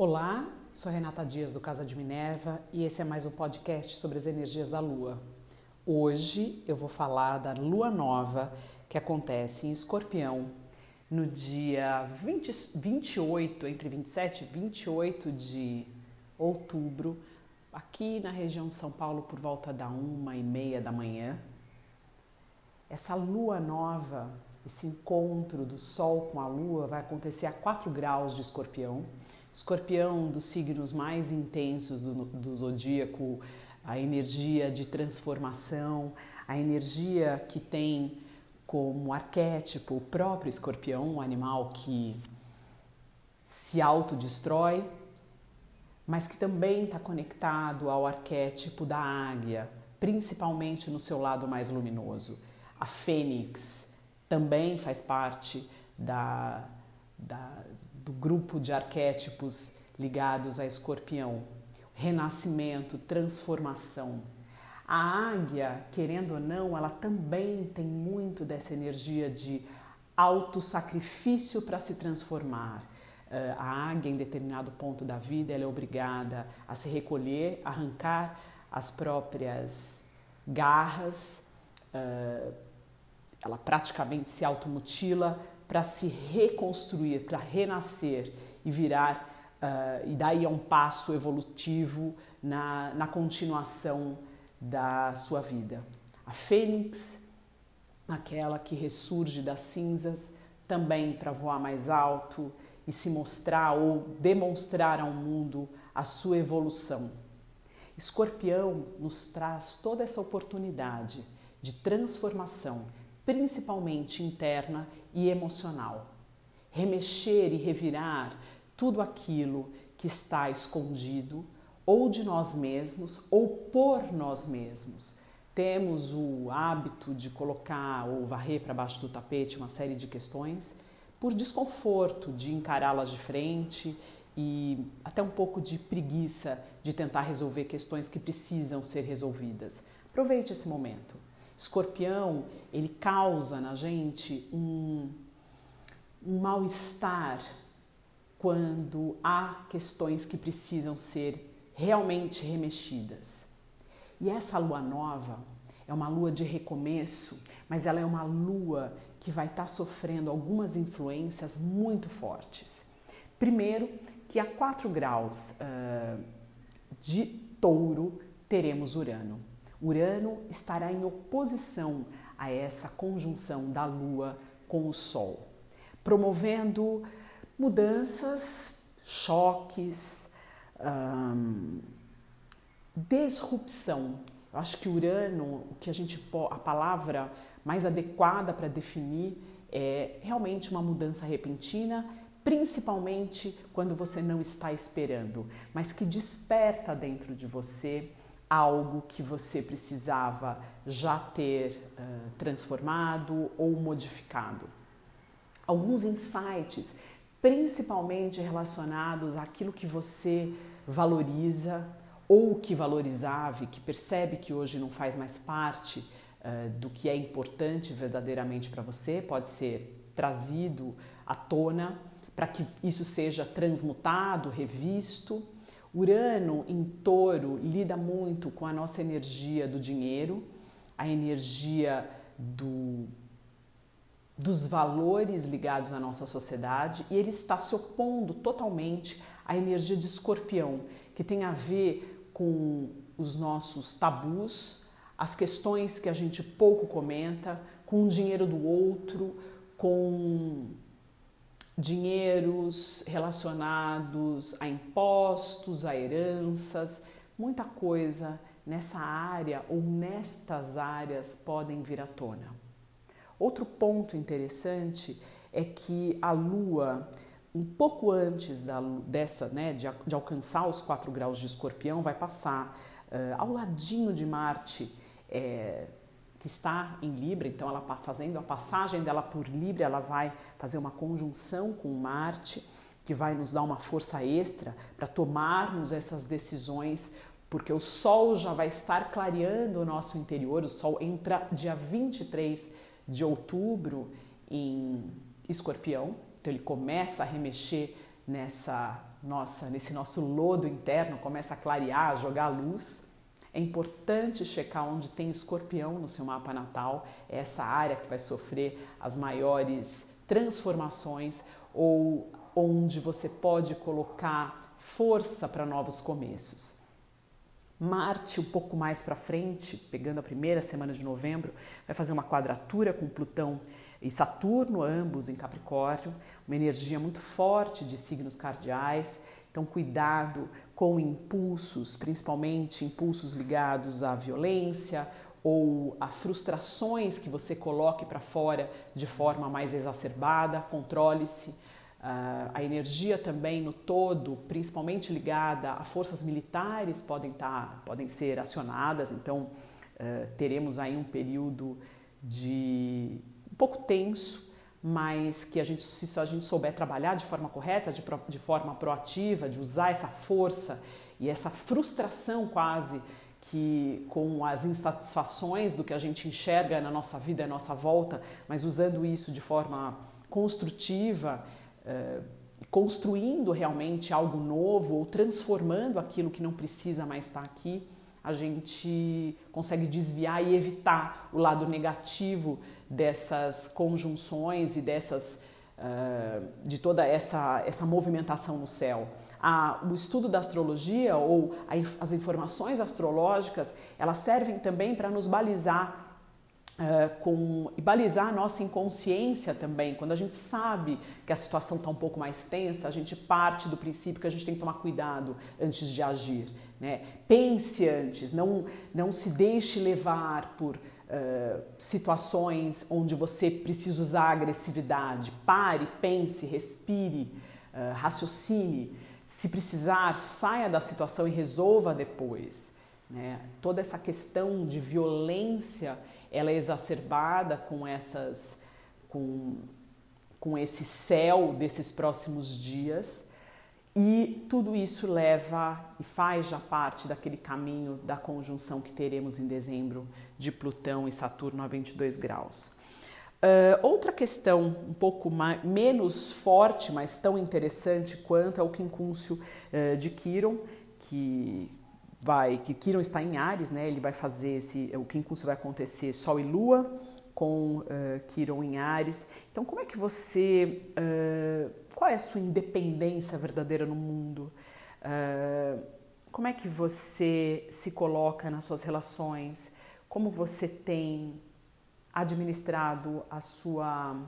Olá, sou Renata Dias do Casa de Minerva e esse é mais um podcast sobre as energias da Lua. Hoje eu vou falar da Lua Nova que acontece em Escorpião no dia 20, 28, entre 27 e 28 de outubro, aqui na região de São Paulo por volta da uma e meia da manhã. Essa lua nova, esse encontro do Sol com a Lua vai acontecer a 4 graus de escorpião. Escorpião, dos signos mais intensos do, do zodíaco, a energia de transformação, a energia que tem como arquétipo o próprio escorpião, um animal que se autodestrói, mas que também está conectado ao arquétipo da águia, principalmente no seu lado mais luminoso. A fênix também faz parte da, da, do grupo de arquétipos ligados a escorpião. Renascimento, transformação. A águia, querendo ou não, ela também tem muito dessa energia de autossacrifício para se transformar. Uh, a águia, em determinado ponto da vida, ela é obrigada a se recolher, arrancar as próprias garras, uh, ela praticamente se automutila para se reconstruir, para renascer e virar, uh, e daí é um passo evolutivo na, na continuação da sua vida. A fênix, aquela que ressurge das cinzas, também para voar mais alto e se mostrar ou demonstrar ao mundo a sua evolução. Escorpião nos traz toda essa oportunidade de transformação, principalmente interna e emocional. Remexer e revirar tudo aquilo que está escondido, ou de nós mesmos, ou por nós mesmos. Temos o hábito de colocar ou varrer para baixo do tapete uma série de questões por desconforto de encará-las de frente e até um pouco de preguiça de tentar resolver questões que precisam ser resolvidas. Aproveite esse momento. Escorpião, ele causa na gente um, um mal-estar quando há questões que precisam ser realmente remexidas. E essa lua nova é uma lua de recomeço, mas ela é uma lua que vai estar tá sofrendo algumas influências muito fortes. Primeiro, que a 4 graus uh, de touro teremos Urano. Urano estará em oposição a essa conjunção da Lua com o Sol, promovendo mudanças, choques, um, disrupção. Eu acho que Urano, o que a gente a palavra mais adequada para definir é realmente uma mudança repentina, principalmente quando você não está esperando, mas que desperta dentro de você algo que você precisava já ter uh, transformado ou modificado. Alguns insights, principalmente relacionados àquilo que você valoriza ou que valorizava e que percebe que hoje não faz mais parte uh, do que é importante verdadeiramente para você, pode ser trazido à tona para que isso seja transmutado, revisto. Urano em touro lida muito com a nossa energia do dinheiro, a energia do, dos valores ligados à nossa sociedade e ele está se opondo totalmente à energia de escorpião, que tem a ver com os nossos tabus, as questões que a gente pouco comenta, com o dinheiro do outro, com dinheiros relacionados a impostos, a heranças, muita coisa nessa área ou nestas áreas podem vir à tona. Outro ponto interessante é que a Lua, um pouco antes da, dessa, né, de, de alcançar os 4 graus de escorpião, vai passar uh, ao ladinho de Marte, é, que está em Libra, então ela fazendo a passagem dela por Libra, ela vai fazer uma conjunção com Marte, que vai nos dar uma força extra para tomarmos essas decisões, porque o Sol já vai estar clareando o nosso interior, o Sol entra dia 23 de outubro em Escorpião, então ele começa a remexer nessa nossa, nesse nosso lodo interno, começa a clarear, a jogar luz. É importante checar onde tem escorpião no seu mapa natal, é essa área que vai sofrer as maiores transformações ou onde você pode colocar força para novos começos. Marte, um pouco mais para frente, pegando a primeira semana de novembro, vai fazer uma quadratura com Plutão e Saturno, ambos em Capricórnio, uma energia muito forte de signos cardeais. Então, cuidado com impulsos, principalmente impulsos ligados à violência ou a frustrações que você coloque para fora de forma mais exacerbada. Controle-se. Uh, a energia também no todo, principalmente ligada a forças militares, podem, tá, podem ser acionadas. Então, uh, teremos aí um período de pouco tenso, mas que a gente, se a gente souber trabalhar de forma correta, de, de forma proativa, de usar essa força e essa frustração quase que com as insatisfações do que a gente enxerga na nossa vida, na nossa volta, mas usando isso de forma construtiva, eh, construindo realmente algo novo ou transformando aquilo que não precisa mais estar aqui, a gente consegue desviar e evitar o lado negativo dessas conjunções e dessas uh, de toda essa, essa movimentação no céu. A, o estudo da astrologia ou a, as informações astrológicas elas servem também para nos balizar Uh, com, e balizar a nossa inconsciência também. Quando a gente sabe que a situação está um pouco mais tensa, a gente parte do princípio que a gente tem que tomar cuidado antes de agir. Né? Pense antes, não, não se deixe levar por uh, situações onde você precisa usar agressividade. Pare, pense, respire, uh, raciocine. Se precisar, saia da situação e resolva depois. Né? Toda essa questão de violência ela é exacerbada com essas com, com esse céu desses próximos dias e tudo isso leva e faz já parte daquele caminho da conjunção que teremos em dezembro de Plutão e Saturno a 22 graus. Uh, outra questão um pouco mais, menos forte, mas tão interessante quanto é o quincúncio uh, de Quiron, que vai, que Quiron está em Ares, né? Ele vai fazer esse, o quincúncio vai acontecer Sol e Lua com uh, Quiron em Ares. Então, como é que você, uh, qual é a sua independência verdadeira no mundo? Uh, como é que você se coloca nas suas relações? Como você tem administrado a sua,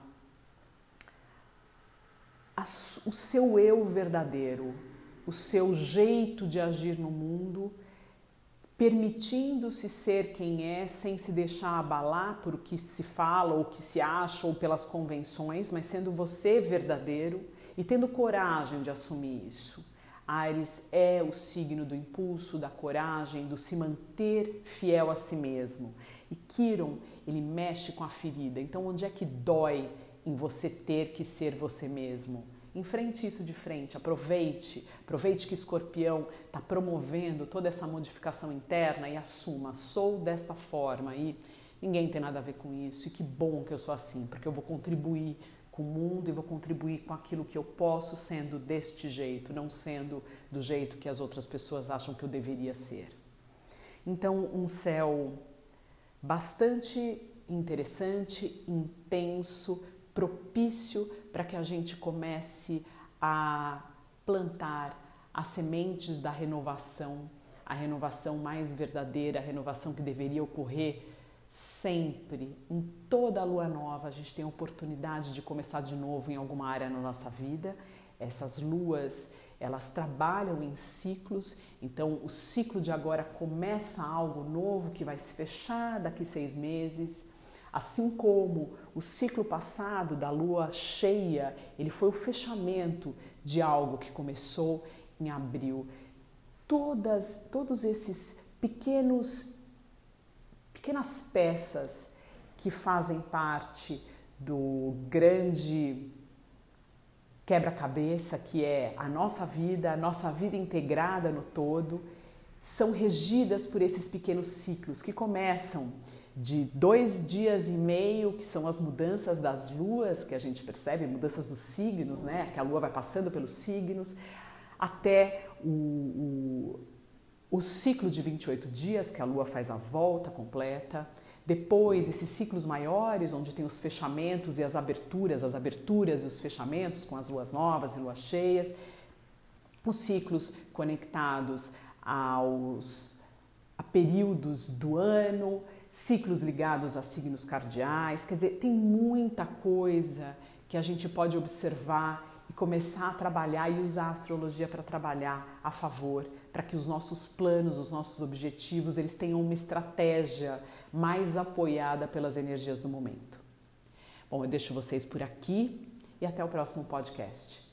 a, o seu eu verdadeiro, o seu jeito de agir no mundo? Permitindo-se ser quem é sem se deixar abalar por o que se fala ou que se acha ou pelas convenções, mas sendo você verdadeiro e tendo coragem de assumir isso. Ares é o signo do impulso, da coragem, do se manter fiel a si mesmo. E Quiron, ele mexe com a ferida. Então, onde é que dói em você ter que ser você mesmo? Enfrente isso de frente, aproveite, aproveite que Escorpião está promovendo toda essa modificação interna e assuma, sou desta forma e ninguém tem nada a ver com isso e que bom que eu sou assim, porque eu vou contribuir com o mundo e vou contribuir com aquilo que eu posso sendo deste jeito, não sendo do jeito que as outras pessoas acham que eu deveria ser. Então, um céu bastante interessante, intenso, propício para que a gente comece a plantar as sementes da renovação, a renovação mais verdadeira, a renovação que deveria ocorrer sempre, em toda a lua nova, a gente tem a oportunidade de começar de novo em alguma área na nossa vida. Essas luas, elas trabalham em ciclos, então o ciclo de agora começa algo novo que vai se fechar daqui seis meses. Assim como o ciclo passado da lua cheia, ele foi o fechamento de algo que começou em abril. Todas, todos esses pequenos, pequenas peças que fazem parte do grande quebra-cabeça que é a nossa vida, a nossa vida integrada no todo, são regidas por esses pequenos ciclos que começam de dois dias e meio, que são as mudanças das luas, que a gente percebe, mudanças dos signos, né? Que a lua vai passando pelos signos, até o, o, o ciclo de 28 dias, que a lua faz a volta completa. Depois, esses ciclos maiores, onde tem os fechamentos e as aberturas, as aberturas e os fechamentos com as luas novas e luas cheias. Os ciclos conectados aos a períodos do ano, ciclos ligados a signos cardeais, quer dizer, tem muita coisa que a gente pode observar e começar a trabalhar e usar a astrologia para trabalhar a favor, para que os nossos planos, os nossos objetivos, eles tenham uma estratégia mais apoiada pelas energias do momento. Bom, eu deixo vocês por aqui e até o próximo podcast.